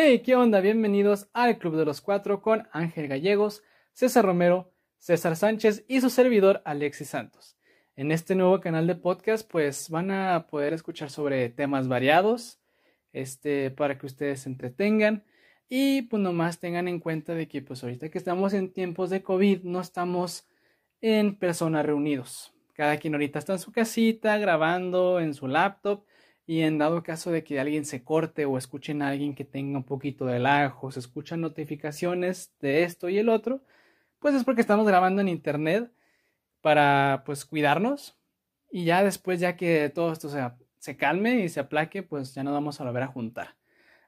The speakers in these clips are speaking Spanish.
Hey, ¿qué onda? Bienvenidos al Club de los Cuatro con Ángel Gallegos, César Romero, César Sánchez y su servidor Alexis Santos. En este nuevo canal de podcast, pues van a poder escuchar sobre temas variados, este, para que ustedes se entretengan y pues nomás tengan en cuenta de que pues ahorita que estamos en tiempos de COVID no estamos en persona reunidos. Cada quien ahorita está en su casita grabando en su laptop y en dado caso de que alguien se corte o escuchen a alguien que tenga un poquito de lajo, se escuchan notificaciones de esto y el otro, pues es porque estamos grabando en internet para pues cuidarnos y ya después ya que todo esto se, se calme y se aplaque, pues ya nos vamos a volver a juntar.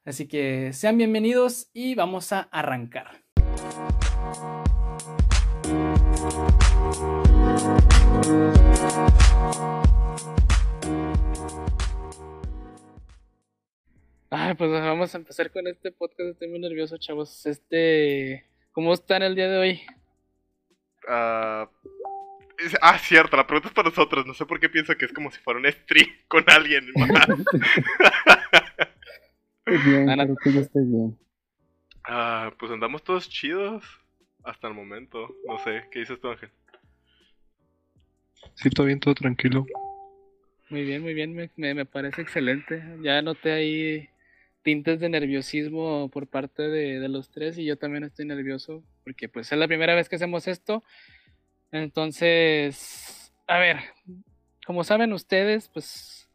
Así que sean bienvenidos y vamos a arrancar. Ay, pues vamos a empezar con este podcast. Estoy muy nervioso, chavos. Este, ¿cómo están el día de hoy? Ah, es- ah, cierto, la pregunta es para nosotros. No sé por qué pienso que es como si fuera un stream con alguien más. Estoy bien, Ah, no. creo que yo estoy bien. Ah, pues andamos todos chidos hasta el momento. No sé, ¿qué dices tú, Ángel? Sí, todo bien, todo tranquilo. Muy bien, muy bien, me, me- me parece excelente. Ya noté ahí tintes de nerviosismo por parte de, los tres y yo también estoy nervioso porque pues es la primera vez que hacemos esto. Entonces, a ver, como saben ustedes, pues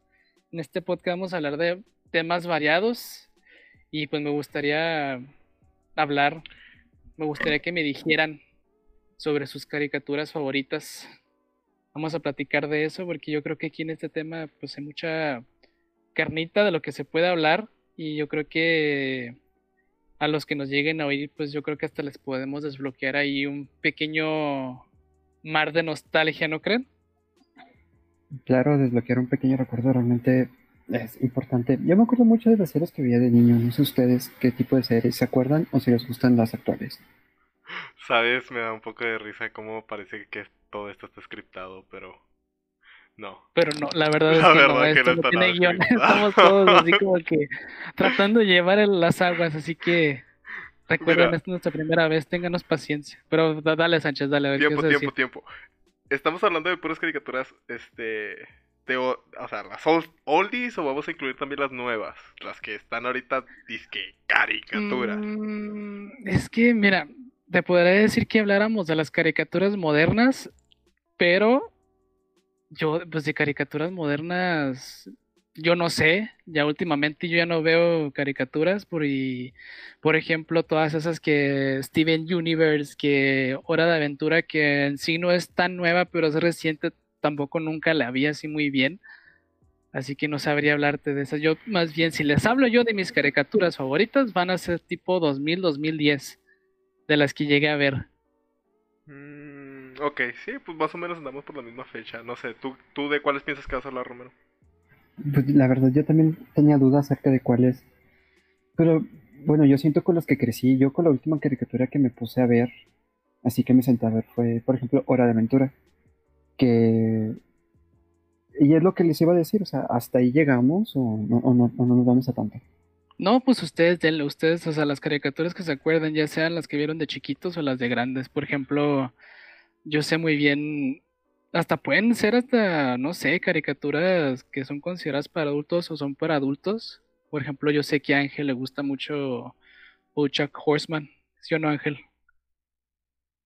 en este podcast vamos a hablar de temas variados y pues me gustaría hablar, me gustaría que me dijeran sobre sus caricaturas favoritas. Vamos a platicar de eso porque yo creo que aquí en este tema pues hay mucha carnita de lo que se puede hablar y yo creo que a los que nos lleguen a oír pues yo creo que hasta les podemos desbloquear ahí un pequeño mar de nostalgia, ¿no creen? Claro, desbloquear un pequeño recuerdo realmente es importante. Yo me acuerdo mucho de las series que veía de niño. No sé ustedes qué tipo de series se acuerdan o si les gustan las actuales. Sabes, me da un poco de risa cómo parece que todo esto está scriptado, pero no. Pero no, la verdad es La que no, verdad que esto no no está tiene guion, estamos todos así como que tratando de llevar las aguas, así que recuerden, esta es nuestra primera vez, ténganos paciencia. Pero da- dale Sánchez, dale, a ver Tiempo, tiempo, tiempo. Estamos hablando de puras caricaturas, este, de, o, o sea, las old- oldies o vamos a incluir también las nuevas, las que están ahorita disque caricaturas. Mm, es que, mira, te podría decir que habláramos de las caricaturas modernas, pero yo, pues de caricaturas modernas, yo no sé, ya últimamente yo ya no veo caricaturas, por, y, por ejemplo, todas esas que Steven Universe, que Hora de Aventura, que en sí no es tan nueva, pero es reciente, tampoco nunca la vi así muy bien. Así que no sabría hablarte de esas. Yo, más bien, si les hablo yo de mis caricaturas favoritas, van a ser tipo 2000, 2010, de las que llegué a ver. Mm, ok, sí, pues más o menos andamos por la misma fecha. No sé, ¿tú, tú de cuáles piensas que vas a hablar, Romero? Pues la verdad, yo también tenía dudas acerca de cuáles. Pero bueno, yo siento con los que crecí. Yo con la última caricatura que me puse a ver, así que me senté a ver, fue, por ejemplo, Hora de Aventura. Que. Y es lo que les iba a decir, o sea, ¿hasta ahí llegamos o no, o no, o no nos vamos a tanto? No, pues ustedes, denle, ustedes, o sea, las caricaturas que se acuerden, ya sean las que vieron de chiquitos o las de grandes. Por ejemplo, yo sé muy bien, hasta pueden ser hasta, no sé, caricaturas que son consideradas para adultos o son para adultos. Por ejemplo, yo sé que a Ángel le gusta mucho BoJack Horseman. ¿Sí o no, Ángel?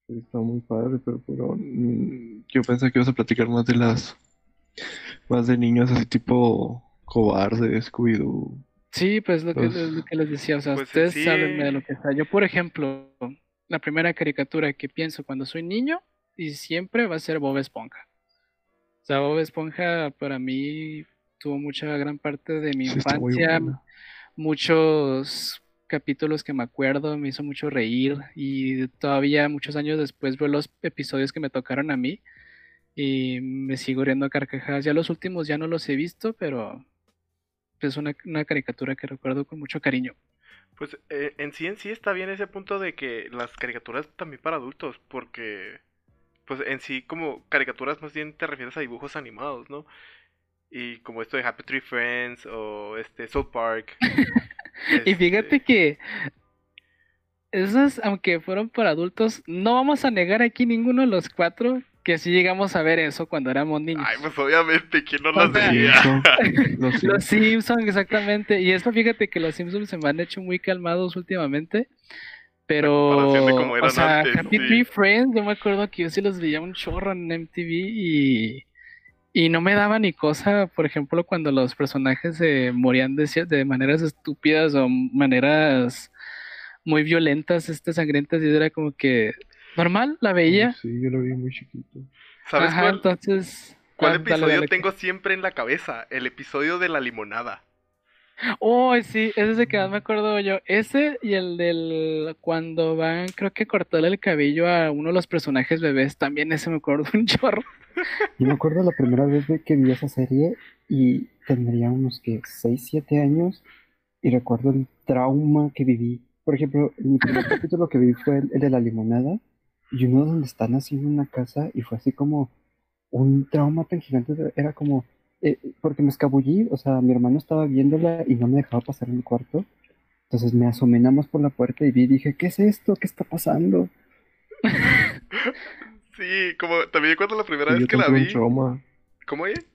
Sí, Está muy padre, pero, pero mm, yo pensé que ibas a platicar más de las, más de niños así tipo cobarde, Scooby-Doo. Sí, pues lo que, lo que les decía, o sea, pues, ustedes sí. háblenme de lo que sea. Yo, por ejemplo, la primera caricatura que pienso cuando soy niño y siempre va a ser Bob Esponja. O sea, Bob Esponja para mí tuvo mucha gran parte de mi Sí, infancia, muchos capítulos que me acuerdo, me hizo mucho reír y todavía muchos años después veo los episodios que me tocaron a mí y me sigo riendo a carcajadas. Ya los últimos ya no los he visto, pero es una, una caricatura que recuerdo con mucho cariño. Pues eh, en sí en sí está bien ese punto de que las caricaturas también para adultos, porque pues en sí como caricaturas más bien te refieres a dibujos animados, ¿no? Y como esto de Happy Tree Friends o este South Park. Y fíjate Este, que esas, aunque fueron para adultos, no vamos a negar aquí ninguno de los cuatro que sí llegamos a ver eso cuando éramos niños. Ay, pues obviamente, ¿quién no las veía? Los Los Simpson. Simpsons, exactamente. Y eso, fíjate que los Simpsons se me han hecho muy calmados últimamente. Pero, de o sea, antes, Happy sí. Tree Friends, yo me acuerdo que yo sí los veía un chorro en MTV y, y no me daba ni cosa, por ejemplo, cuando los personajes se morían de, de maneras estúpidas o maneras muy violentas, este, sangrientas, y era como que normal, la veía. Sí, yo lo vi muy chiquito. ¿Sabes Ajá, cuál, entonces. cuál ah, dale, episodio dale, tengo siempre en la cabeza? El episodio de la limonada. Oh, sí, ese es el que más me acuerdo yo. Ese y el del cuando van, creo que cortarle el cabello a uno de los personajes bebés, también ese me acuerdo un chorro. Yo me acuerdo la primera vez de que vi esa serie y tendría unos que 6, 7 años y recuerdo el trauma que viví. Por ejemplo, mi primer capítulo que vi fue el, el de la limonada y uno donde están haciendo una casa y fue así como un trauma tan gigante. Era como, eh, porque me escabullí, o sea, mi hermano estaba viéndola y no me dejaba pasar en el cuarto. Entonces me asomé nada más por la puerta y vi y dije, ¿qué es esto? ¿Qué está pasando? Sí, como también cuando la primera Sí, vez que la vi. tuve un trauma. ¿Cómo oye?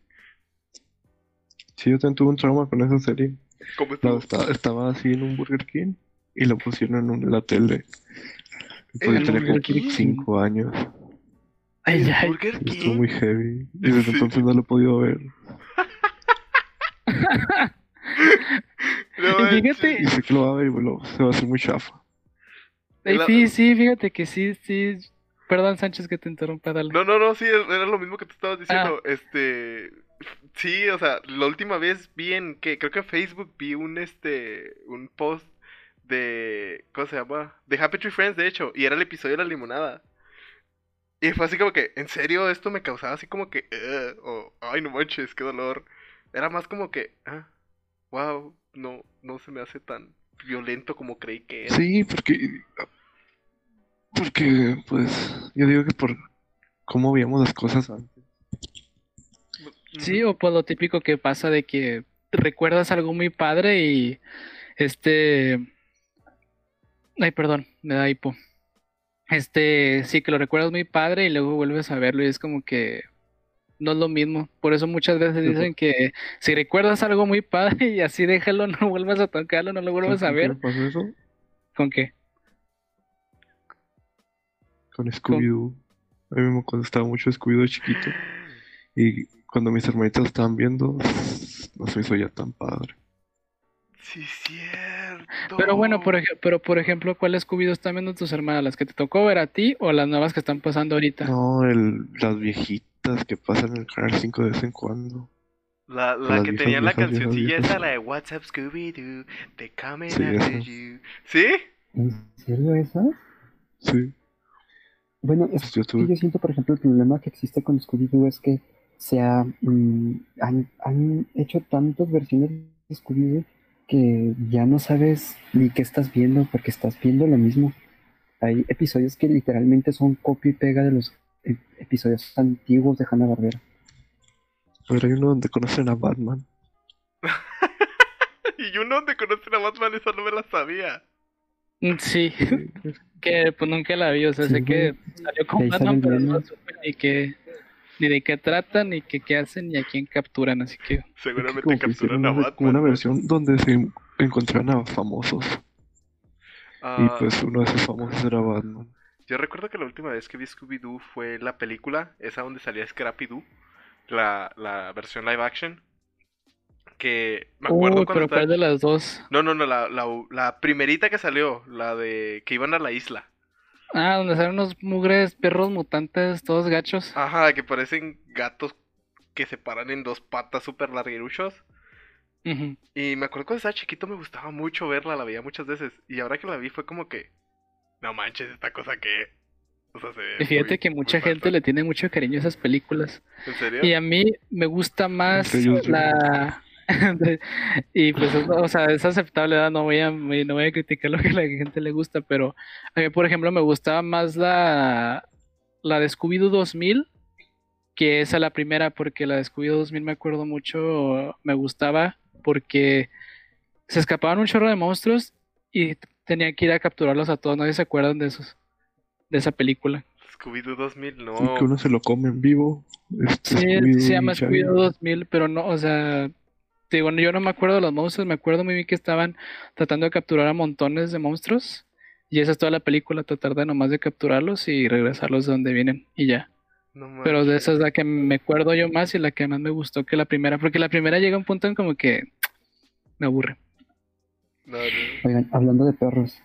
Sí, yo también tuve un trauma con esa serie. ¿Cómo No, estaba, estaba así en un Burger King y lo pusieron en un- la tele. Y ¿En yo el tenía como Burger King? 5 años. Ay, ¿El ay. Burger Estuvo muy heavy. Y desde Sí. entonces no lo he podido ver. No fíjate, Y sé que lo va a ver y bueno, se va a hacer muy chafa. ay, la- sí, sí, fíjate que sí, sí. Perdón, Sánchez, que te interrumpa, dale. No, no, no, sí, era lo mismo que tú estabas Ah. diciendo. Este. Sí, o sea, la última vez vi en que creo que en Facebook vi un este un post de ¿cómo se llama? De Happy Tree Friends, de hecho, y era el episodio de la limonada. Y fue así como que, en serio, esto me causaba así como que, o ay, no manches, qué dolor. Era más como que, ah, wow, no, no se me hace tan violento como creí que era. Sí, porque. Porque, pues, yo digo que por cómo veíamos las cosas antes. Sí, o pues lo típico que pasa de que recuerdas algo muy padre y este... Ay, perdón, me da hipo. Este, sí, que lo recuerdas muy padre y luego vuelves a verlo y es como que no es lo mismo. Por eso muchas veces dicen que si recuerdas algo muy padre y así déjalo, no vuelvas a tocarlo, no lo vuelvas a ¿Sabes con qué ver. me pasó eso? ¿Con qué? Con Scooby-Doo. A mí me gustaba mucho Scooby-Doo de chiquito. Y cuando mis hermanitas estaban viendo, no se me hizo ya tan padre. Sí, cierto. Pero bueno, por pero por ejemplo, ¿cuáles Scooby-Doo están viendo tus hermanas? ¿Las que te tocó ver a ti o las nuevas que están pasando ahorita? No, el, las viejitas que pasan en el canal 5 de vez en cuando. La, la que viejas, tenía la viejas, cancioncilla viejas. esa, la de What's Up Scooby-Doo, they coming Sí, after you. ¿Sí? ¿En serio esas? Sí, Bueno, es pues yo que tuve. yo siento, por ejemplo, el problema que existe con Scooby-Doo es que se ha, mm, han, han hecho tantas versiones de Scooby-Doo que ya no sabes ni qué estás viendo porque estás viendo lo mismo. Hay episodios que literalmente son copia y pega de los e- episodios antiguos de Hanna-Barbera. Pero hay uno donde conocen a Batman. y uno donde conocen a Batman, esa no me la sabía. Mm, Sí, que pues nunca la vi, o sea, Sí, sé que salió con Batman, pero no supe ni qué, ni de qué tratan, ni qué, qué hacen, ni a quién capturan, así que... Seguramente que capturan a una, como Batman. una versión donde se encontraban a famosos. Ah, Y pues uno de esos famosos era Batman. Yo recuerdo que la última vez que vi Scooby-Doo fue la película, esa donde salía Scrappy-Doo, la, la versión live action. Que me acuerdo Uy, cuando pero estaba ¿cuál de las dos? No, no, no, la, la, la primerita que salió, la de que iban a la isla. Ah, donde salen unos mugres perros mutantes, todos gachos. Ajá, que parecen gatos que se paran en dos patas súper largueruchos. Ujú. Y me acuerdo cuando estaba chiquito me gustaba mucho verla, la veía muchas veces. Y ahora que la vi fue como que, no manches, esta cosa que... O sea, se ve Y fíjate muy- que mucha gente le tiene mucho cariño a esas películas. ¿En serio? Y a mí me gusta más la... y pues, es- o sea, es aceptable. No voy a, no voy a criticar lo que a la gente le gusta, pero a mí, por ejemplo, me gustaba más la, la de Scooby-Doo 2000 que esa la primera, porque la de Scooby-Doo 2000 me acuerdo mucho, me gustaba porque se escapaban un chorro de monstruos y tenía que ir a capturarlos a todos. Nadie se acuerdan de esos, de esa película. Scooby-Doo 2000, no. Que uno se lo come en vivo. Este, Sí, se llama. Scooby-Doo 2000, pero no, o sea, te digo, yo no me acuerdo de los monstruos, me acuerdo muy bien que estaban tratando de capturar a montones de monstruos y esa es toda la película, tratar de nomás de capturarlos y regresarlos de donde vienen y ya. No Pero de esa es la que me acuerdo yo más y la que más me gustó que la primera, porque la primera llega a un punto en como que me aburre. No, no. Oigan, hablando de perros,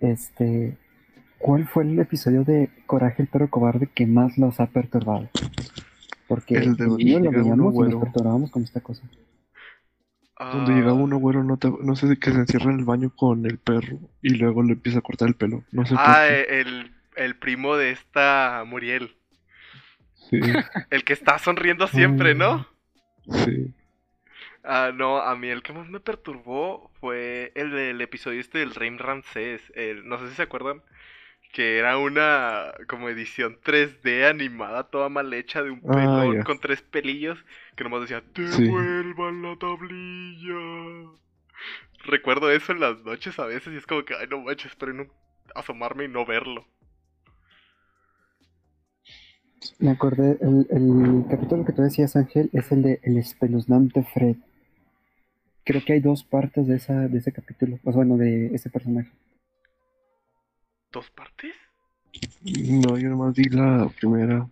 este, ¿cuál fue el episodio de Coraje el perro cobarde que más los ha perturbado? Porque El de lo veíamos y nos perturbábamos con esta cosa. Donde llega uno, güero, no, te- no sé de que se encierra en el baño con el perro y luego le empieza a cortar el pelo. No sé por Ah, qué. eh, el, el primo de esta Muriel. Sí, El que está sonriendo siempre, ¿no? sí. Ah, no, a mí el que más me perturbó fue el del episodio este del Rey Ramsés. El, no sé si se acuerdan. Que era una como edición 3D animada toda mal hecha de un Ah, pelón con tres pelillos que nomás decía, Sí. devuelvan la tablilla. Recuerdo eso en las noches a veces y es como que, ay no manches, espero no asomarme y no verlo. Me acordé, el, el capítulo que tú decías, Ángel, es el de El espeluznante Fred. Creo que hay dos partes de, esa, de ese capítulo, o sea, bueno, de ese personaje. ¿Dos partes? No, yo nomás vi la primera.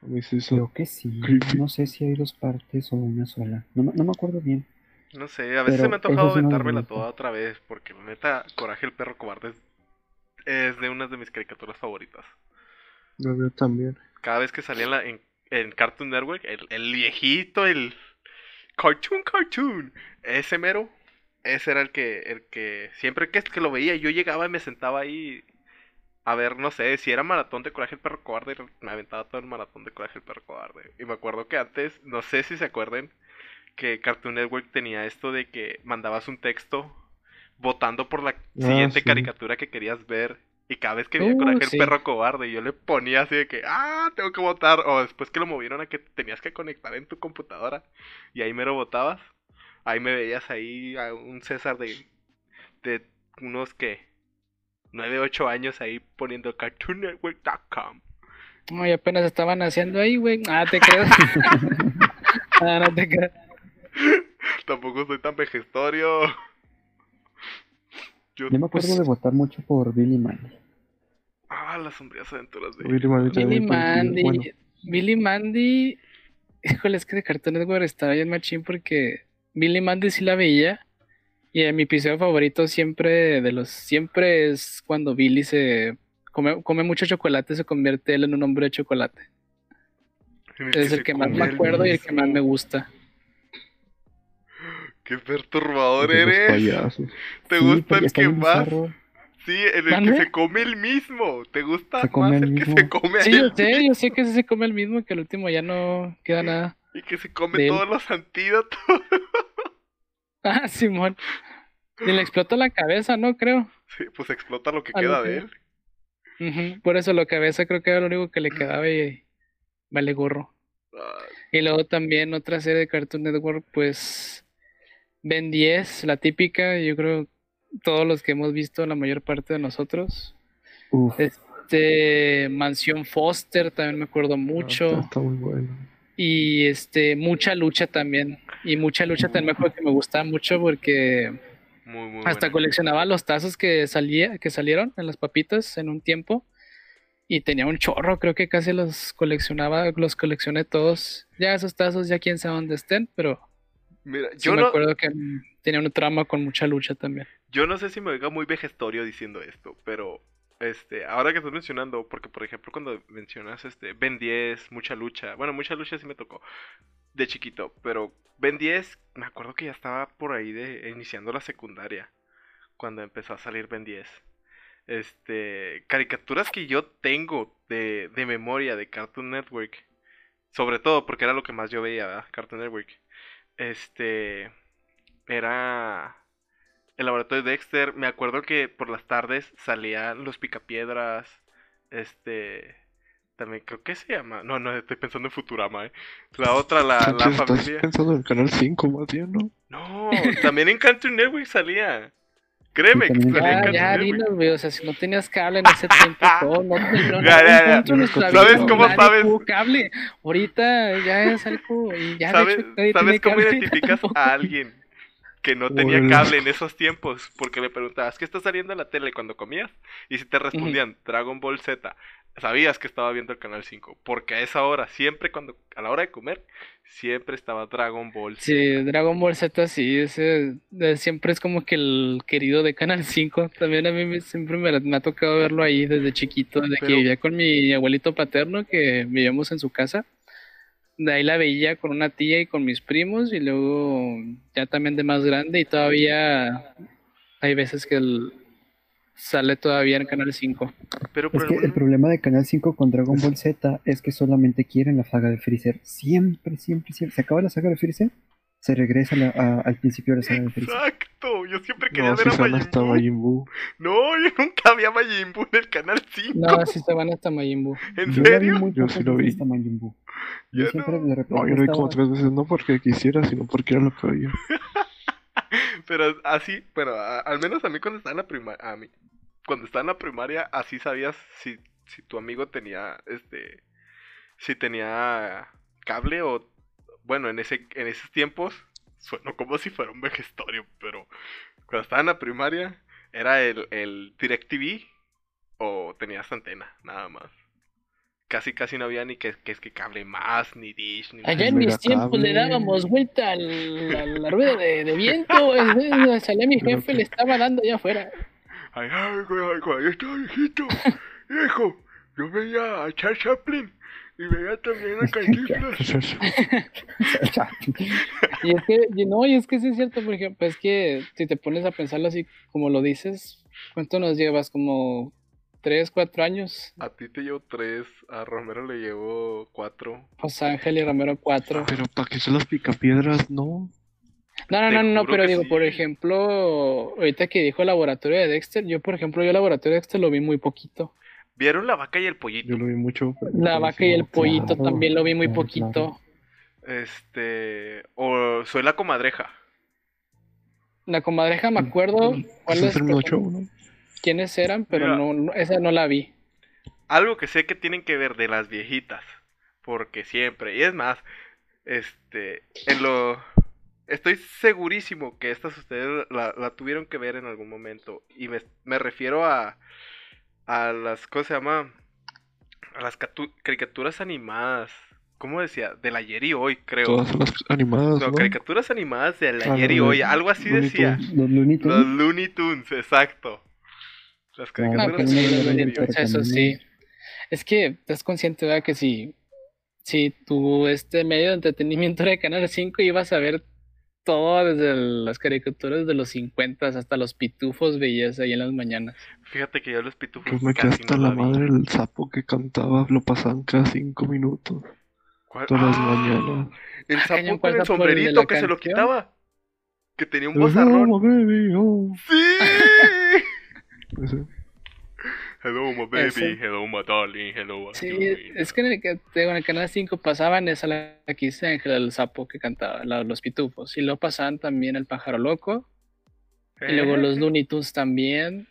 Creo que sí, Creepy. no sé si hay dos partes o una sola, no, me- no me acuerdo bien. No sé, a veces Pero se me ha los aventármela toda otra vez, porque la neta, Coraje el perro cobarde es, es de unas de mis caricaturas favoritas. Yo veo también. Cada vez que salía en, la- en, en Cartoon Network, el, el viejito, el cartoon cartoon, ese mero, ese era el que, el que siempre que, que lo veía, yo llegaba y me sentaba ahí a ver, no sé, si era maratón de Coraje el perro cobarde, me aventaba todo el maratón de Coraje el perro cobarde. Y me acuerdo que antes, no sé si se acuerden, que Cartoon Network tenía esto de que mandabas un texto votando por la siguiente sí. caricatura que querías ver. Y cada vez que veía Uh, Coraje sí. el perro cobarde, yo le ponía así de que, ah, tengo que votar. O después que lo movieron a que tenías que conectar en tu computadora. Y ahí mero votabas. Ahí me veías ahí a un César de, de unos que 9, 8 años ahí poniendo cartoonnetwork.com. Ay, apenas estaban haciendo ahí, güey. Ah, te creo. ah, no te creo. Tampoco soy tan vejestorio. Yo, Yo me acuerdo Pues- de votar mucho por Billy Mandy. Ah, las sombrías aventuras de... Billy Mandy Billy. Mandy. Bueno, Billy Mandy. Híjole, es que de Cartoon Network estaba bien machín porque Billy Mandy sí la veía. Y en mi episodio favorito siempre de los siempre es cuando Billy se come, come mucho chocolate, se convierte él en un hombre de chocolate. en Es el que más me el acuerdo y el que más me gusta. Qué perturbador los eres. payasos. ¿Te Sí, gusta el que más? bizarro. Sí, en el que se come el mismo. ¿Te gusta Se come más el el que se come a Sí, yo sé, yo sé que se come el mismo, que el último ya no queda nada. y que se come él. todos los antídotos? Ah, Simón. Y le explota la cabeza, ¿no? Creo. Sí, pues explota lo que queda que- de él. Por eso la cabeza creo que era lo único que le quedaba y vale gorro. Ah, Y luego también otra serie de Cartoon Network, pues Ben 10, la típica, yo creo todos los que hemos visto, la mayor parte de nosotros. Uf, Este Mansión Foster también me acuerdo mucho. Está, está muy bueno. Y este, mucha lucha también. Y mucha lucha también me acuerdo que me gustaba mucho porque muy, muy hasta buena. coleccionaba los tazos que salía, que salieron en las papitas en un tiempo. Y tenía un chorro, creo que casi los coleccionaba, los coleccioné todos. Ya esos tazos, ya quién sabe dónde estén, pero Mira, sí yo me no, acuerdo que tenía un trama con mucha lucha también. yo no sé si me oiga muy vejestorio diciendo esto, pero este, ahora que estás mencionando, porque por ejemplo cuando mencionas este Ben 10, mucha lucha, bueno, mucha lucha sí me tocó de chiquito, pero Ben 10, me acuerdo que ya estaba por ahí de iniciando la secundaria cuando empezó a salir Ben 10. Este, caricaturas que yo tengo de, de memoria de Cartoon Network, sobre todo porque era lo que más yo veía, ¿verdad? Cartoon Network. Este, era el laboratorio de Dexter. Me acuerdo que por las tardes salían los picapiedras. Este. También creo que se llama. No, no, estoy pensando en Futurama, ¿eh? La otra, la, la estás familia. pensando en el canal 5 más bien, ¿no? No, también en Cartoon Network salía. Créeme que salía en Ya, Cartoon ya, Network. dinos, güey. O sea, si no tenías cable en ese tiempo, todo, no, no, no, Ya, ya, ya. ¿Sabes cómo sabes? cable. Ahorita ya es algo. Y ya, ¿Sabes, ¿sabes tiene cómo identificas a alguien que no tenía cable en esos tiempos? Porque le preguntabas, ¿qué está saliendo en la tele cuando comías? Y si te respondían Dragon Ball Z, sabías que estaba viendo el canal 5. Porque a esa hora, siempre cuando, a la hora de comer, siempre estaba Dragon Ball Z. Sí, Dragon Ball Z sí, ese eh, siempre es como que el querido de Canal 5. También a mí me- siempre me, me ha tocado verlo ahí desde chiquito, desde que vivía con mi abuelito paterno, que vivíamos en su casa. De ahí la veía con una tía y con mis primos, y luego ya también de más grande, y todavía hay veces que el- sale todavía en Canal 5. Pero Es que el problema de Canal 5 con Dragon Ball Z es que solamente quieren la saga de Freezer. Siempre, siempre, siempre. Se acaba la saga de Freezer, se regresa a la- a- al principio de la saga de Freezer. Exacto, yo siempre quería No, ver si a Majin hasta Buu. Majin Buu. No, yo nunca vi a Majin Buu en el canal 5. No, sí se van hasta Majin Buu. ¿En Yo vi serio? muy Yo sí lo vi. hasta Majin Buu. Yo Yo siempre no. de repente No, yo lo vi como estaba- tres veces, no porque quisiera, sino porque era lo que había. Pero así, bueno, a- al menos a mí cuando estaba en la primaria, a mí, cuando estaba en la primaria, así sabías si, si tu amigo tenía, este, si tenía cable o, bueno, en ese, en esos tiempos, sueno como si fuera un vejestorio, pero cuando estaba en la primaria, era el, el DirecTV o tenías antena, nada más. Casi, casi no había ni que, que es que cable más, ni dish, ni Allá en mis tiempos le dábamos vuelta al- a la rueda de, de viento. es- es- Salía mi jefe, que- le estaba dando allá afuera. Ay, ay, güey, ay, güey, yo estaba viejito. Viejo, yo veía a Charles Chaplin y veía también a Cantinflas. Y es que, y no, y es que sí es cierto, por ejemplo, es que si te pones a pensarlo así como lo dices, ¿cuánto nos llevas? Como tres, cuatro años. A ti te llevo tres, a Romero le llevo cuatro. Pues Ángel y Romero cuatro. Pero para que son las picapiedras, no. No, no, no, no, pero digo, por ejemplo, ahorita que dijo el laboratorio de Dexter, yo por ejemplo, yo el laboratorio de Dexter lo vi muy poquito. ¿Vieron la vaca y el pollito? Yo lo vi mucho. La no, vaca y el claro, pollito también lo vi muy claro, poquito. claro. Este. O soy la comadreja. La comadreja me acuerdo Ese cuáles, es el 8, ¿no? Quiénes eran, pero Mira. no, no- esa no la vi. Algo que sé que tienen que ver de las viejitas. Porque siempre. Y es más, este. En lo. Estoy segurísimo que estas ustedes la, la tuvieron que ver en algún momento. Y me, me refiero a. A las. ¿Cómo se llama? A las catu- caricaturas animadas. ¿Cómo decía? Del ayer y hoy, creo. Todas las animadas, No, ¿no? caricaturas animadas del Ah, ayer y los hoy. Algo así Looney decía. Tunes. Los Looney Tunes. Los Looney Tunes, exacto. Las caricaturas no Tunes, pero eso sí. Es que estás consciente, ¿verdad? Que si, si tu este medio de entretenimiento era de Canal 5, ibas a ver todo desde el- las caricaturas de los 50 hasta los pitufos veías ahí en las mañanas. Fíjate que yo los pitufos Yo me quedé hasta no la vi. madre el sapo que cantaba, lo pasaban cada cinco minutos, ¿Cuál? todas las ¡Ah! mañanas. El Ah, sapo con ¿cuál el sombrerito la que se lo canción? quitaba. Que tenía un Oh, bozarrón. baby, oh. ¡Sí! Hello, my baby. Ese. Hello, my darling. Hello, Sí, doing? es que en el, en el Canal 5 pasaban esa la que hice Ángel el sapo que cantaba, la- los pitufos. Y luego pasaban también el pájaro loco. Y luego Eh. los Looney Tunes también.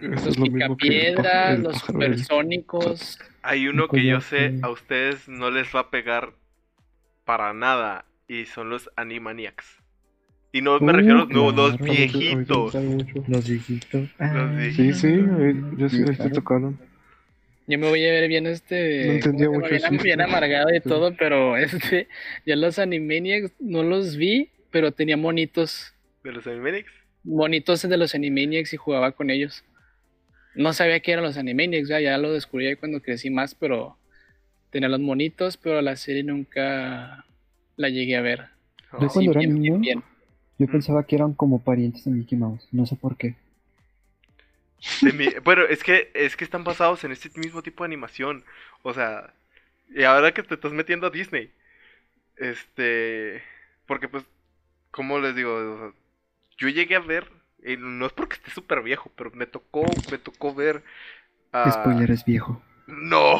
Mm, Eso Los picapiedras, los del- supersónicos. Hay uno que yo sé. a ustedes no les va a pegar para nada. Y son los Animaniacs. Y no me Uh, refiero a los nuevos, los claro. viejitos. Los viejitos. Ah, viejitos. Sí, sí, yo sí, claro. tocaron. Yo me voy a ver bien este. No entendía mucho bien, eso. bien amargado y Sí. todo, pero este. Ya los Animaniacs no los vi, pero tenía monitos. ¿De los Animaniacs? Monitos de los Animaniacs y jugaba con ellos. No sabía que eran los Animaniacs, ya, ya lo descubrí ahí cuando crecí más, pero tenía los monitos, pero la serie nunca la llegué a ver. Oh. cuando era bien, bien, niño, bien. Yo pensaba que eran como parientes de Mickey Mouse. No sé por qué. De mi- Bueno, es que, es que están basados en este mismo tipo de animación. O sea, y ahora que te estás metiendo a Disney, este, porque pues, ¿cómo les digo? O sea, yo llegué a ver, y no es porque esté súper viejo, pero me tocó, me tocó ver a Spoiler es viejo. No.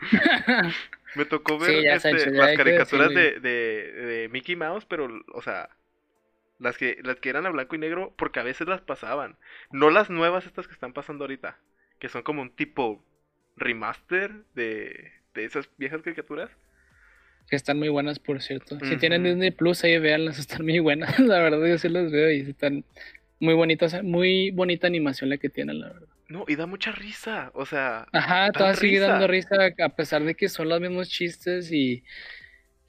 Me tocó ver Sí, este, Sancho, las caricaturas de, de, de Mickey Mouse, pero, o sea, las que, las que eran a blanco y negro, porque a veces las pasaban. No las nuevas estas que están pasando ahorita, que son como un tipo remaster de, de esas viejas caricaturas. Que están muy buenas, por cierto. Si tienen Disney Plus, ahí véanlas, están muy buenas. La verdad, yo sí las veo y están muy bonitas. Muy bonita animación la que tienen, la verdad. No, y da mucha risa, o sea, Ajá, todas sigue dando risa, a pesar de que son los mismos chistes y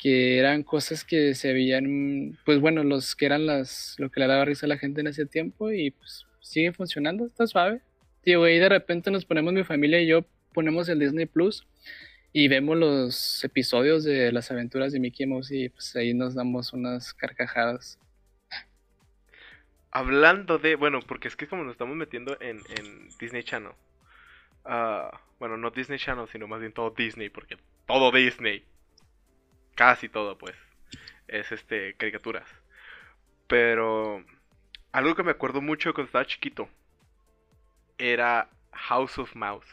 que eran cosas que se veían, pues bueno, los que eran las, lo que le daba risa a la gente en ese tiempo y pues sigue funcionando, está suave. Tío, y de repente nos ponemos, mi familia y yo, ponemos el Disney Plus y vemos los episodios de las aventuras de Mickey Mouse y pues ahí nos damos unas carcajadas. Hablando de, bueno, porque es que como nos estamos metiendo en, en Disney Channel. ah, bueno, no Disney Channel, sino más bien todo Disney, porque todo Disney, casi todo pues, es este, caricaturas. Pero algo que me acuerdo mucho cuando estaba chiquito era House of Mouse.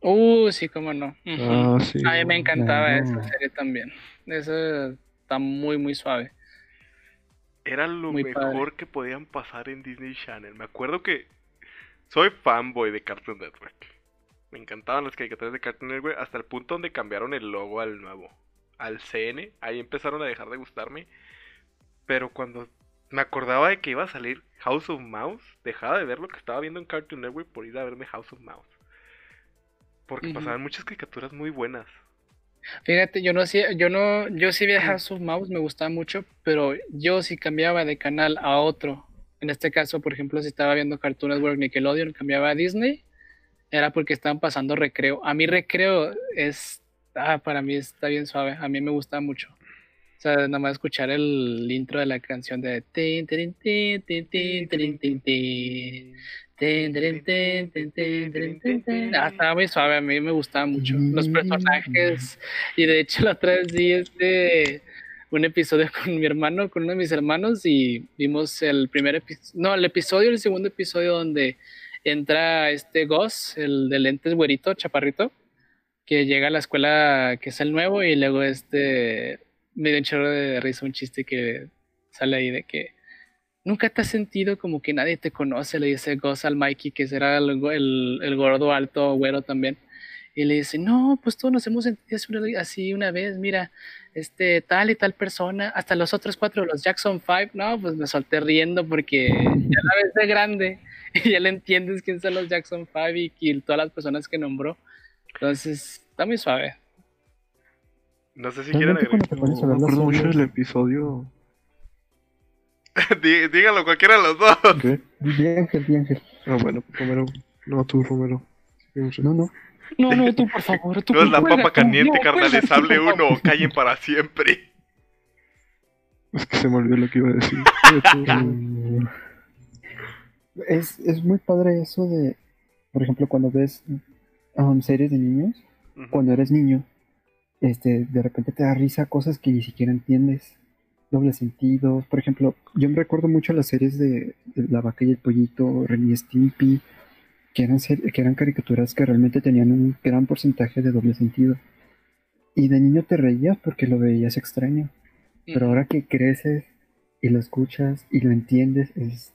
Uh, sí, cómo no. Ah, sí. A mí me encantaba esa serie también. Esa está muy, muy suave. Era lo Muy mejor padre. que podían pasar en Disney Channel. Me acuerdo que soy fanboy de Cartoon Network. Me encantaban las caricaturas de Cartoon Network hasta el punto donde cambiaron el logo al nuevo, al CN. Ahí empezaron a dejar de gustarme. Pero cuando me acordaba de que iba a salir House of Mouse, dejaba de ver lo que estaba viendo en Cartoon Network por ir a verme House of Mouse. Porque pasaban muchas caricaturas muy buenas. Fíjate, yo no sé, yo no, yo sí vi House of Mouse, me gustaba mucho, pero yo si cambiaba de canal a otro, en este caso, por ejemplo, si estaba viendo Cartoon Network Nickelodeon, cambiaba a Disney, era porque estaban pasando recreo. A mí recreo es, ah, para mí está bien suave, a mí me gusta mucho. O sea, nada más escuchar el intro de la canción de. Ah, estaba muy suave, a mí me gustaba mucho. Los personajes, y de hecho la otra vez vi este un episodio con mi hermano, con uno de mis hermanos, y vimos el primer episodio, no, el episodio, el segundo episodio donde entra este Goss, el de lentes güerito, chaparrito, que llega a la escuela que es el nuevo, y luego este me dio chorro de risa un chiste que sale ahí de que nunca te has sentido como que nadie te conoce, le dice Goss al Mikey, que será el, el, el gordo alto güero también. Y le dice, no, pues todos nos hemos sentido así una- vez, mira, este, tal y tal persona, hasta los otros cuatro, los Jackson Five, no, pues me solté riendo porque ya la ves de grande y ya le entiendes quién son los Jackson Five y todas las personas que nombró. Entonces, está muy suave. No sé si quieren agregar. las acuerdo mucho del episodio. Dí- Díganlo cualquiera de los dos. ¿Qué? Di Ángel, di Ángel. Ah, bueno, Romero. No, tú, Romero. No, no. No, no, tú por favor, tú No es la juega, papa caliente, no, carnales. juega, tú, Hable uno o callen para siempre. Es que se me olvidó lo que iba a decir. Es, es muy padre eso de, por ejemplo, cuando ves um, series de niños, cuando eres niño, este, de repente te da risa cosas que ni siquiera entiendes, dobles sentidos. Por ejemplo, yo me recuerdo mucho las series de, de La Vaca y el Pollito, Ren y Stimpy, que eran, que eran caricaturas que realmente tenían un gran porcentaje de doble sentido. Y de niño te reías porque lo veías extraño. Pero ahora que creces y lo escuchas y lo entiendes, es,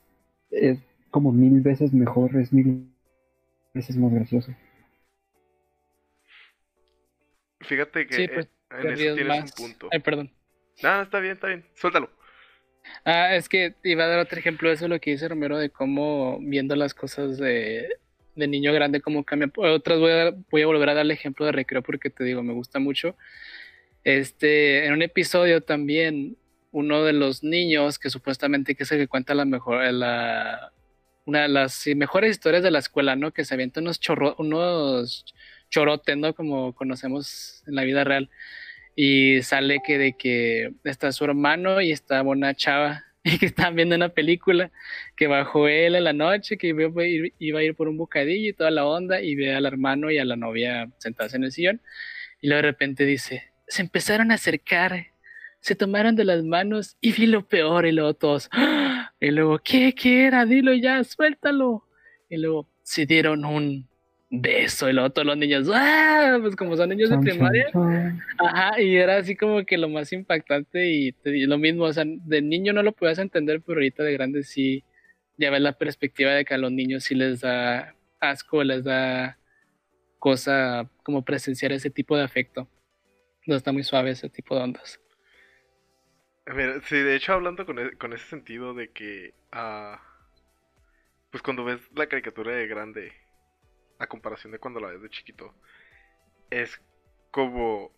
es como mil veces mejor, es mil veces más gracioso. Fíjate que Sí, eh, pues, en eso tienes más. un punto. Ay, perdón. No, está bien, está bien. Suéltalo. Ah, es que iba a dar otro ejemplo de eso, lo que dice Romero, de cómo viendo las cosas de, de niño grande, cómo cambia. Otras voy a, dar- voy a volver a darle ejemplo de recreo porque te digo, me gusta mucho. Este, en un episodio también, uno de los niños que supuestamente que es el que cuenta la mejor, la, una de las mejores historias de la escuela, ¿no? Que se avienta unos chorro, unos chorotes, ¿no? Como conocemos en la vida real y sale que de que está su hermano y está una chava y que están viendo una película que bajó él en la noche que iba a ir, iba a ir por un bocadillo y toda la onda y ve al hermano y a la novia sentadas en el sillón y luego de repente dice se empezaron a acercar se tomaron de las manos y vi lo peor y luego todos ¡Ah! y luego qué qué era dilo ya suéltalo y luego se dieron un beso, y luego todos los niños, ¡ah! Pues como son niños de primaria. chan. Ajá, y era así como que lo más impactante y, lo mismo, o sea, de niño no lo podías entender, pero ahorita de grande sí, ya ves la perspectiva de que a los niños sí les da asco, les da cosa como presenciar ese tipo de afecto. No está muy suave ese tipo de ondas. A ver, sí, de hecho hablando con, e- con ese sentido de que, ah, pues cuando ves la caricatura de grande, a comparación de cuando la ves de chiquito, es como,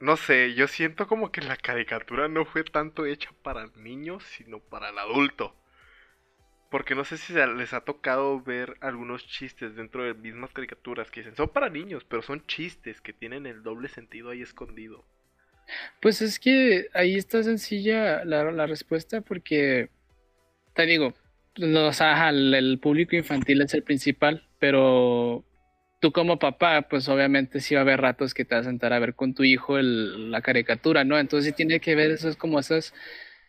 no sé, yo siento como que la caricatura no fue tanto hecha para el niño, sino para el adulto. Porque no sé si les ha tocado ver algunos chistes dentro de mismas caricaturas que dicen, son para niños, pero son chistes que tienen el doble sentido ahí escondido. Pues es que ahí está sencilla la, la respuesta porque, te digo, los, ajá, el, el público infantil es el principal, pero tú como papá, pues obviamente sí va a haber ratos que te vas a sentar a ver con tu hijo el- la caricatura, ¿no? Entonces sí tiene que ver esos como esas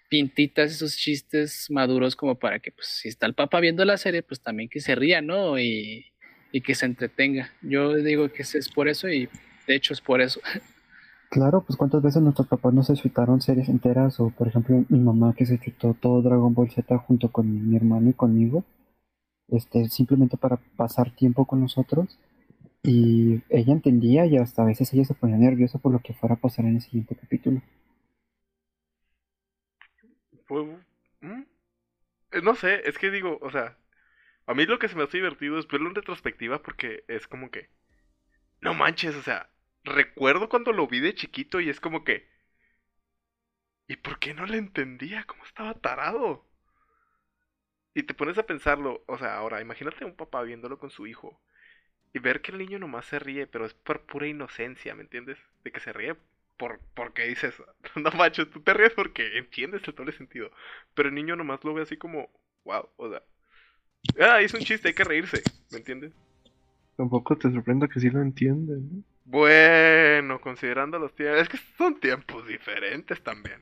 pintitas, esos chistes maduros como para que, pues, si está el papá viendo la serie, pues también que se ría, ¿no? Y, y que se entretenga. Yo digo que es es por eso y de hecho es por eso. Claro, pues cuántas veces nuestros papás no se chutaron series enteras, o por ejemplo mi mamá que se chutó todo Dragon Ball Z junto con mi hermano y conmigo, este, simplemente para pasar tiempo con nosotros, y ella entendía y hasta a veces ella se ponía nerviosa por lo que fuera a pasar en el siguiente capítulo. Eh, No sé, es que digo, o sea, a mí lo que se me hace divertido es verlo en retrospectiva porque es como que, no manches, o sea, recuerdo cuando lo vi de chiquito y es como que, ¿y por qué no le entendía? ¿Cómo estaba tarado? Y te pones a pensarlo, o sea, ahora imagínate a un papá viéndolo con su hijo y ver que el niño nomás se ríe, pero es por pura inocencia, ¿me entiendes? De que se ríe por porque dices, no macho, tú te ríes porque entiendes el doble sentido. Pero el niño nomás lo ve así como, wow, o sea, ah, es un chiste, hay que reírse, ¿me entiendes? Tampoco te sorprenda que sí lo entienden, ¿no? Bueno, considerando los tiempos, es que son tiempos diferentes también.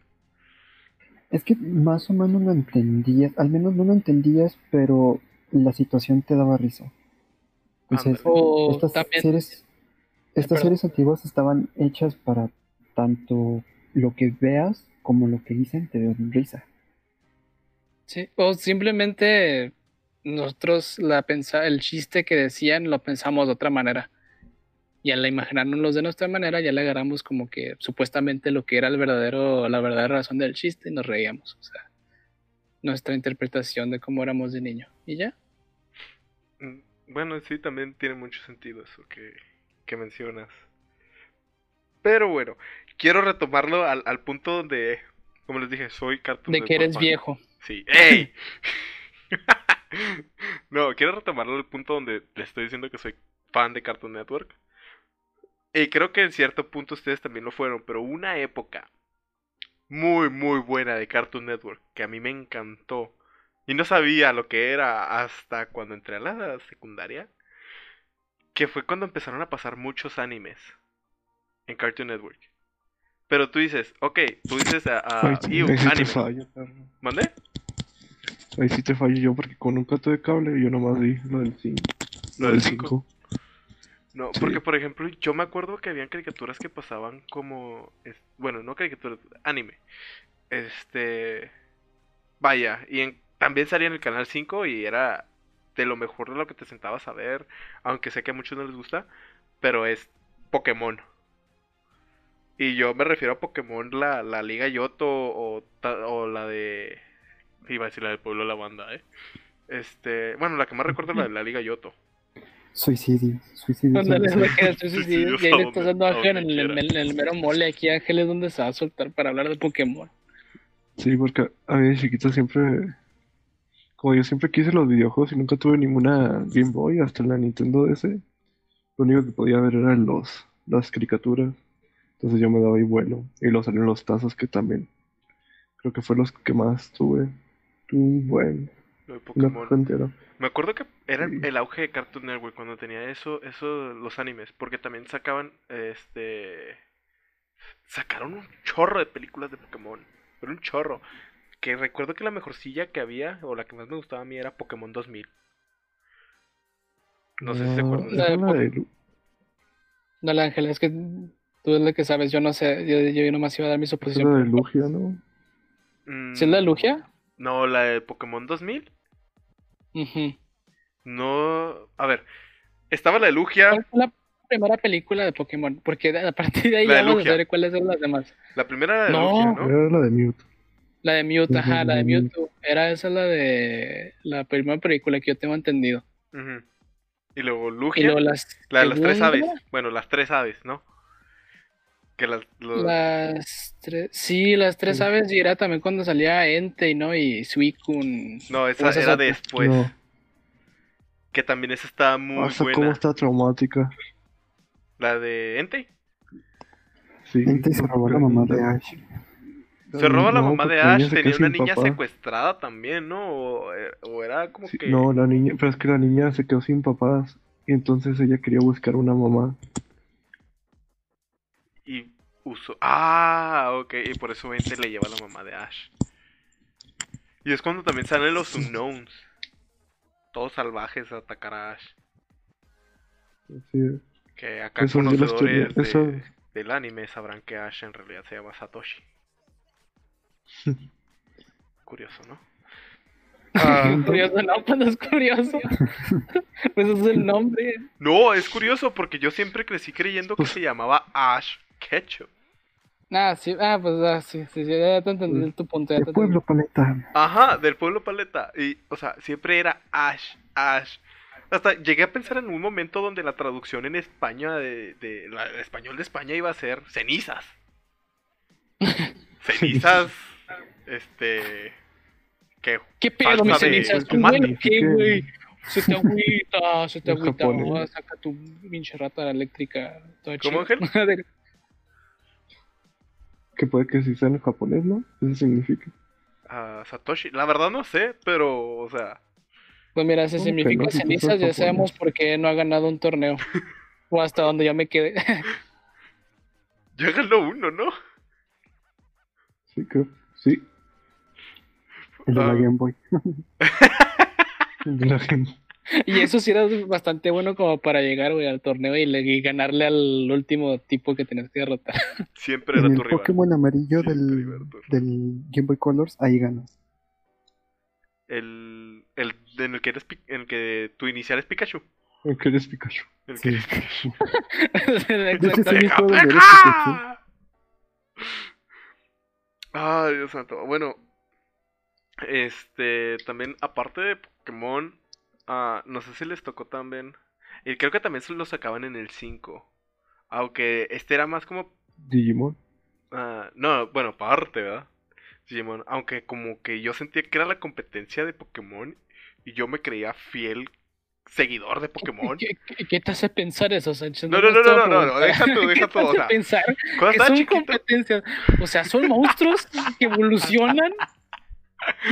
Es que más o menos lo entendías, al menos no lo entendías, pero la situación te daba risa. Entonces, estas también, series, estas series antiguas estaban hechas para tanto lo que veas como lo que dicen te den risa. sí, o simplemente nosotros la pensa, el chiste que decían lo pensamos de otra manera. Y al imaginárnoslos de nuestra manera, ya le agarramos como que supuestamente lo que era el verdadero, la verdadera razón del chiste y nos reíamos. O sea, nuestra interpretación de cómo éramos de niño. Y ya. Mm, Bueno, sí, también tiene mucho sentido eso que, que mencionas. Pero bueno, quiero retomarlo al, al punto donde, como les dije, soy Cartoon De que Network eres fan. viejo. Sí. ¡Ey! no, quiero retomarlo al punto donde le estoy diciendo que soy fan de Cartoon Network. Y creo que en cierto punto ustedes también lo fueron, pero una época muy, muy buena de Cartoon Network que a mí me encantó. Y no sabía lo que era hasta cuando entré a la secundaria. Que fue cuando empezaron a pasar muchos animes en Cartoon Network. Pero tú dices, ok, tú dices a, a Ahí, sí- "Ew, ahí sí te anime". fallo. Ahí sí te fallo yo porque con un cato de cable yo nomás vi lo del 5. Lo del del cinco. 5. No, Sí. porque por ejemplo, yo me acuerdo que habían caricaturas que pasaban como. bueno, no caricaturas, anime. Este. Vaya, y en- también salía en el canal 5 y era de lo mejor de lo que te sentabas a ver. Aunque sé que a muchos no les gusta, pero es Pokémon. Y yo me refiero a Pokémon, la, la Liga Yoto o, o la de. Iba a decir la del pueblo de la banda, ¿eh? Este. Bueno, la que más recuerdo es la de la Liga Yoto. Suicidio, suicidio. Ándale, yo Y ahí le estás dando a Ángel en el, quiera. en el mero mole. Aquí Ángel es donde se va a soltar para hablar de Pokémon. Sí, porque a mí de chiquito siempre. Como yo siempre quise los videojuegos y nunca tuve ninguna Game Boy, hasta la Nintendo DS, lo único que podía ver eran los, las caricaturas. Entonces yo me daba ahí vuelo. Y luego salieron los tazos que también. Creo que fue los que más tuve. Tuve bueno, Lo de Pokémon. Me acuerdo que era el- Sí. el auge de Cartoon Network cuando tenía eso, eso, los animes, porque también sacaban, este, sacaron un chorro de películas de Pokémon, pero un chorro. Que recuerdo que la mejorcilla que había, o la que más me gustaba a mí, era Pokémon 2000. No sé si se acuerdan. La de la de No, la Ángela, es que tú es la que sabes, yo no sé, yo, yo nomás iba a dar mi esa es la suposición. de Lugia, ¿no? Mm, ¿Sí es la de Lugia? No, la de Pokémon 2000. Ujú. No. A ver. Estaba la de Lugia. ¿Cuál fue la primera película de Pokémon? Porque a partir de ahí La ya vamos a saber cuáles son las demás. La primera era de No. Lugia, ¿no? Era la de Mewtwo. La de Mewtwo, ajá, la de. Mewtwo. Era esa la de la primera película que yo tengo entendido. Ujú. Y luego Y Lugia. luego las La de las tres aves. Bueno, las tres aves, ¿no? Que las. los- Las tres, sí, las tres Sí. aves y era también cuando salía Entei, ¿no? Y Suicune. No, esa o esa es era después. No. Que también esa está muy Hasta buena. cómo está traumática. La de Entei. Sí. Entei se robó la mamá de Ash. Se roba la mamá de Ash, tenía una niña papá. secuestrada también, ¿no? O, eh, o era como Sí, que... No, la niña, pero es que la niña se quedó sin papás y entonces ella quería buscar una mamá. Y usó... Ah, ok, y por eso Entei le lleva a la mamá de Ash. Y es cuando también salen los Unknowns. Todos salvajes a atacar a Ash. Sí, Que acá Eso sí las tenía, conocedores de- eso- del anime sabrán que Ash en realidad se llama Satoshi. Curioso, ¿no? Ah, Curioso, no, pues no es curioso. pues es el nombre. no, es curioso porque yo siempre crecí creyendo que se llamaba Ash Ketchup. Ah, sí, ah, pues ah, sí, sí, sí, ya te entendí tu punto. Ya te El entendí. pueblo paleta. Ajá, del pueblo paleta. Y, o sea, siempre era Ash, Ash. Hasta llegué a pensar en un momento donde la traducción en España de, de la, el español de España iba a ser cenizas. cenizas, este, que ¿Qué pedo, mi Falta de ceniza? ¿Es tu tomate. vuelo? ¿Qué, güey? Se te agüita, se te agüita. saca tu pinche rata eléctrica. toda ¿Cómo. Ángel? que puede que sí sea en japonés, ¿no? Eso significa. a Satoshi, la verdad no sé, pero, o sea, Pues mira, si ¿Cómo que significa no? Cenizas, ya japonés. sabemos por qué no ha ganado un torneo. o hasta donde yo me quedé. ya ganó uno, ¿no? Sí, creo. Sí. El de la Ah. Game Boy. De la gente. Y eso sí era bastante bueno como para llegar, güey, al torneo y, le- y ganarle al último tipo que tenías que derrotar. Siempre era En tu el rival. Pokémon amarillo del, Game Boy Colors, ahí ganas. El, el, en el que eres, en el que tu inicial es Pikachu. ¿O que eres Pikachu? El que Sí. eres Pikachu. De hecho, sí, Exactamente. juego donde eres ¡Pikachu! Ay, Dios santo. Bueno, este, también, aparte de Pokémon, ah, no sé si les tocó también. Y creo que también se lo sacaban en el 5. Aunque este era más como. Digimon. ah, no, bueno, parte, ¿verdad? Digimon. Aunque como que yo sentía que era la competencia de Pokémon. Y yo me creía fiel seguidor de Pokémon. ¿Qué, qué- qué te hace pensar eso, Sánchez? No, no, no, no, no, deja tú, deja ¿Qué te hace pensar que son competencias? O sea, son monstruos que evolucionan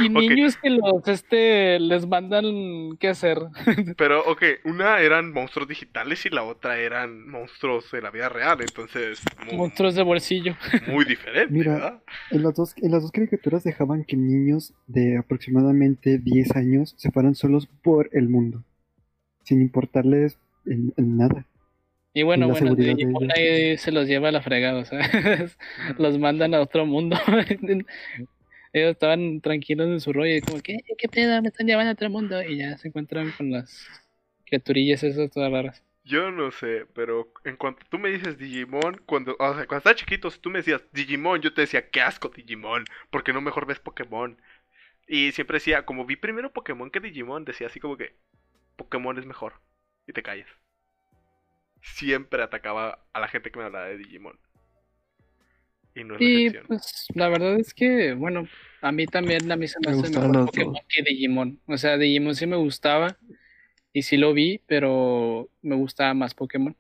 y niños que los, este, les mandan qué hacer. Pero, ok, una eran monstruos digitales y la otra eran monstruos de la vida real, entonces muy, Monstruos de bolsillo. muy diferente, Mira. ¿verdad? En las, dos, en las dos caricaturas dejaban que niños de aproximadamente 10 años se fueran solos por el mundo, sin importarles en, en nada. Y bueno, bueno, de ahí se los lleva a la fregada, o sea, los mandan a otro mundo. Estaban tranquilos en su rollo y como, ¿qué, qué pedo? Me están llevando a otro mundo. Y ya se encuentran con las criaturillas esas todas raras. Yo no sé, pero en cuanto tú me dices Digimon, cuando, o sea, cuando estaba chiquito, tú me decías Digimon, yo te decía, qué asco Digimon, ¿por qué no mejor ves Pokémon? Y siempre decía, como vi primero Pokémon que Digimon, decía así como que Pokémon es mejor, y te calles. Siempre atacaba a la gente que me hablaba de Digimon. Y no es la Y excepción. pues la verdad es que, bueno, a mí también a mí se me Me hace mejor Pokémon dos. que Digimon. O sea, Digimon sí me gustaba y sí lo vi, pero me gustaba más Pokémon.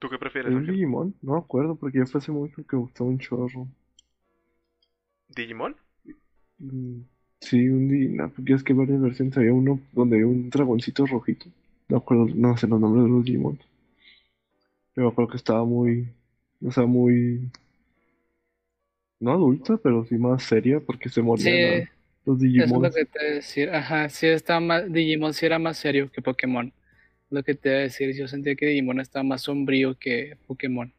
¿Tú qué prefieres, ¿Es Ángel? Digimon? No me acuerdo porque ya fue hace mucho que me gustaba un chorro. ¿Digimon? Mm, Sí, un Digimon. Porque es que varias versiones había uno donde había un dragoncito rojito. No acuerdo, no sé los nombres de los Digimon. Pero me acuerdo que estaba muy. O sea, muy. No adulta, pero sí más seria porque se moría Sí, Los Eso es Digimon. lo que te voy a decir. Ajá, sí está más, Digimon sí era más serio que Pokémon. Lo que te voy a decir, yo sentía que Digimon estaba más sombrío que Pokémon.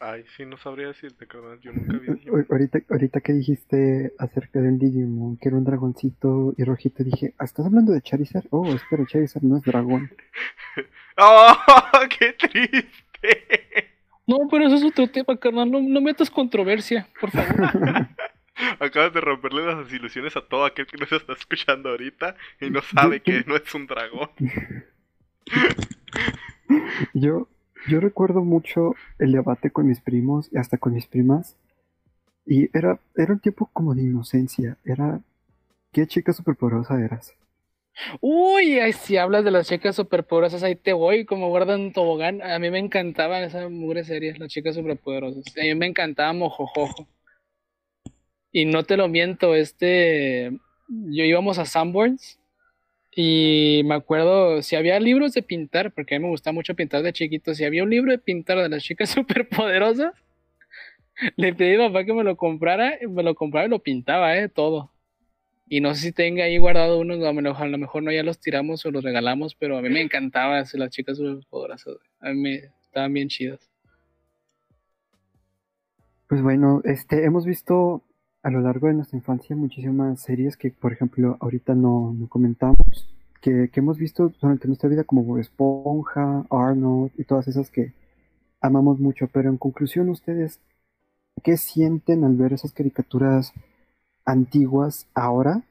Ay, sí, no sabría decirte, carnal. Yo nunca vi Digimon. Ahorita, ahorita que dijiste acerca del Digimon, que era un dragoncito y rojito, dije, "Ah, ¿estás hablando de Charizard? Oh, espera, Charizard no es dragón. ¡Oh, qué triste! No, pero eso es otro tema, carnal. No, no metas controversia, por favor. Acabas de romperle las ilusiones a todo aquel que nos está escuchando ahorita y no sabe que no es un dragón. Yo, yo recuerdo mucho el debate con mis primos y hasta con mis primas. Y era, era un tiempo como de inocencia. Era, ¿qué chica superpoderosa eras? Uy, ay, si hablas de las chicas superpoderosas, ahí te voy, como guardan tobogán. A mí me encantaban esas mugres series, las chicas superpoderosas. A mí me encantaba Mojojojo. Y no te lo miento, este, yo íbamos a Sanborns y me acuerdo, si había libros de pintar, porque a mí me gustaba mucho pintar de chiquito, si había un libro de pintar de las chicas superpoderosas, le pedí a papá que me lo comprara, me lo compraba y lo pintaba, eh, todo. Y no sé si tenga ahí guardado unos, a lo mejor, no ya los tiramos o los regalamos, pero a mí me encantaba hacer las chicas superpoderosas. A mí me estaban bien chidas. Pues bueno, este, hemos visto a lo largo de nuestra infancia muchísimas series que, por ejemplo, ahorita no, comentamos, que, que hemos visto durante nuestra vida como Esponja, Arnold y todas esas que amamos mucho. Pero en conclusión, ustedes, ¿qué sienten al ver esas caricaturas antiguas ahora?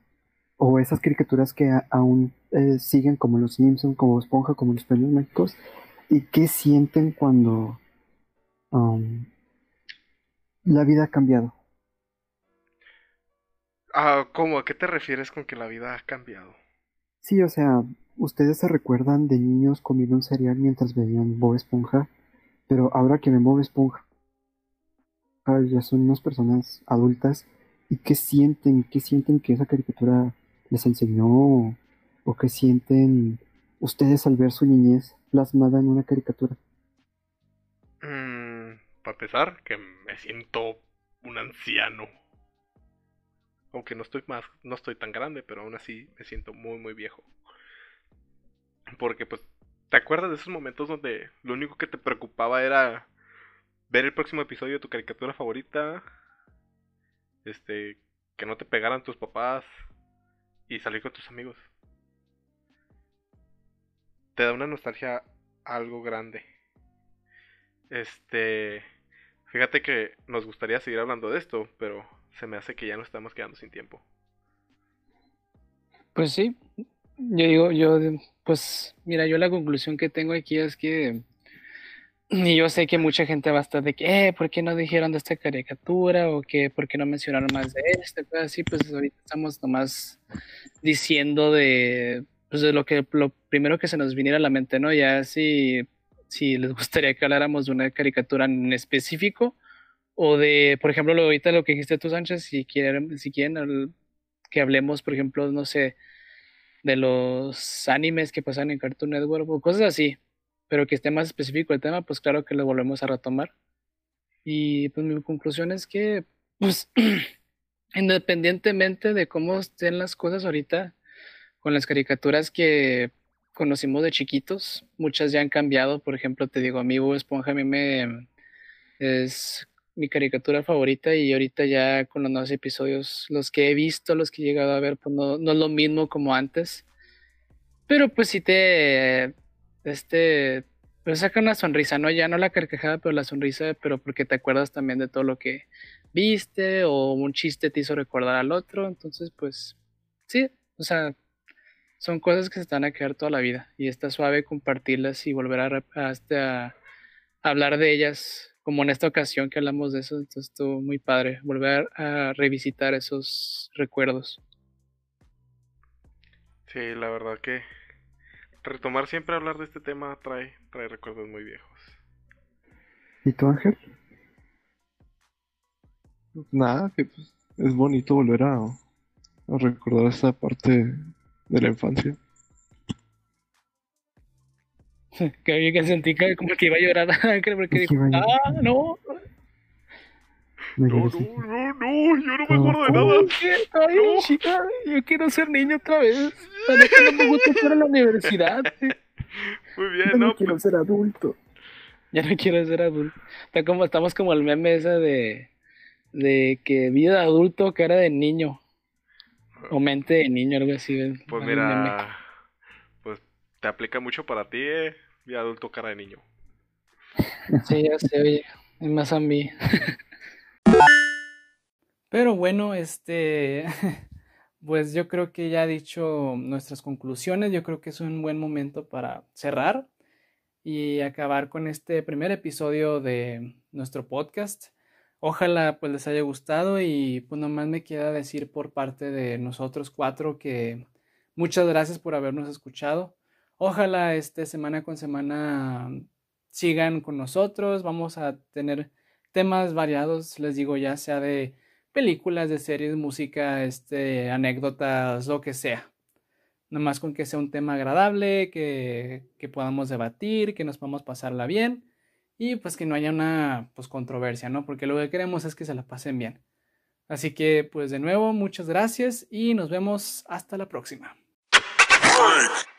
O esas caricaturas que aún eh, siguen como Los Simpsons, como Bob Esponja, como Los Premios Mágicos. ¿Y qué sienten cuando um, la vida ha cambiado? Ah, ¿cómo? ¿A qué te refieres con que la vida ha cambiado? Sí, o sea, ustedes se recuerdan de niños comiendo un cereal mientras veían Bob Esponja, pero ahora que ven Bob Esponja, ah, ya son unas personas adultas, ¿y qué sienten? ¿Qué sienten que esa caricatura les enseñó? ¿O qué sienten ustedes al ver su niñez plasmada en una caricatura? Mm, para empezar, que me siento un anciano. Aunque no estoy más, no estoy tan grande, pero aún así me siento muy, muy viejo. Porque, pues, ¿te acuerdas de esos momentos donde lo único que te preocupaba era ver el próximo episodio de tu caricatura favorita? Este, que no te pegaran tus papás y salir con tus amigos. Te da una nostalgia algo grande. Este, fíjate que nos gustaría seguir hablando de esto, pero se me hace que ya nos estamos quedando sin tiempo. Pues sí, yo digo, yo, pues mira, yo la conclusión que tengo aquí es que, y yo sé que mucha gente va a estar de que, eh, ¿por qué no dijeron de esta caricatura? O que, ¿por qué no mencionaron más de esta? Así, pues ahorita estamos nomás diciendo de, pues de lo que, lo primero que se nos viniera a la mente, ¿no? Ya si, si les gustaría que habláramos de una caricatura en específico, o de, por ejemplo, lo, ahorita lo que dijiste tú, Sánchez, si quieren, si quieren que hablemos, por ejemplo, no sé, de los animes que pasan en Cartoon Network o cosas así, pero que esté más específico el tema, pues claro que lo volvemos a retomar. Y pues mi conclusión es que, pues, independientemente de cómo estén las cosas ahorita, con las caricaturas que conocimos de chiquitos, muchas ya han cambiado. Por ejemplo, te digo, a mí Bob Esponja a mí me es mi caricatura favorita y ahorita ya con los nuevos episodios, los que he visto, los que he llegado a ver, pues no, no es lo mismo como antes. Pero pues sí te, este, pues saca una sonrisa, ¿no? Ya no la carcajada, pero la sonrisa, pero porque te acuerdas también de todo lo que viste o un chiste te hizo recordar al otro. Entonces, pues sí, o sea, son cosas que se están a quedar toda la vida y está suave compartirlas y volver a, a, este, a hablar de ellas como en esta ocasión que hablamos de eso, entonces estuvo muy padre volver a revisitar esos recuerdos. Sí, la verdad que retomar siempre hablar de este tema trae, trae recuerdos muy viejos. ¿Y tú, Ángel? Nada, que pues, es bonito volver a, a recordar esa parte de la infancia. que, que sentí que como que iba a llorar porque Que dijo, ah, no. No, No, yo no, no, yo no me acuerdo de nada. Ay, No. chica, yo quiero ser niño otra vez. La neta no me gusta estar en la universidad. Muy bien, Yo no no, quiero pues, ser adulto. Ya no quiero ser adulto. Está como, estamos como el meme ese de, de que vida de adulto, cara de niño. O mente de niño, algo así. ¿ves? pues Hay mira, pues te aplica mucho para ti, eh, mi adulto cara de niño. Sí, ya sé, oye. Es más a mí. Pero bueno, este. Pues yo creo que ya he dicho nuestras conclusiones. Yo creo que es un buen momento para cerrar y acabar con este primer episodio de nuestro podcast. Ojalá pues les haya gustado y pues nomás me queda decir por parte de nosotros cuatro que muchas gracias por habernos escuchado. Ojalá este semana con semana sigan con nosotros. Vamos a tener temas variados, les digo, ya sea de películas, de series, música, este, anécdotas, lo que sea. Nomás con que sea un tema agradable, que, que podamos debatir, que nos podamos pasarla bien y pues que no haya una pues, controversia, ¿no? Porque lo que queremos es que se la pasen bien. Así que pues de nuevo, muchas gracias y nos vemos hasta la próxima.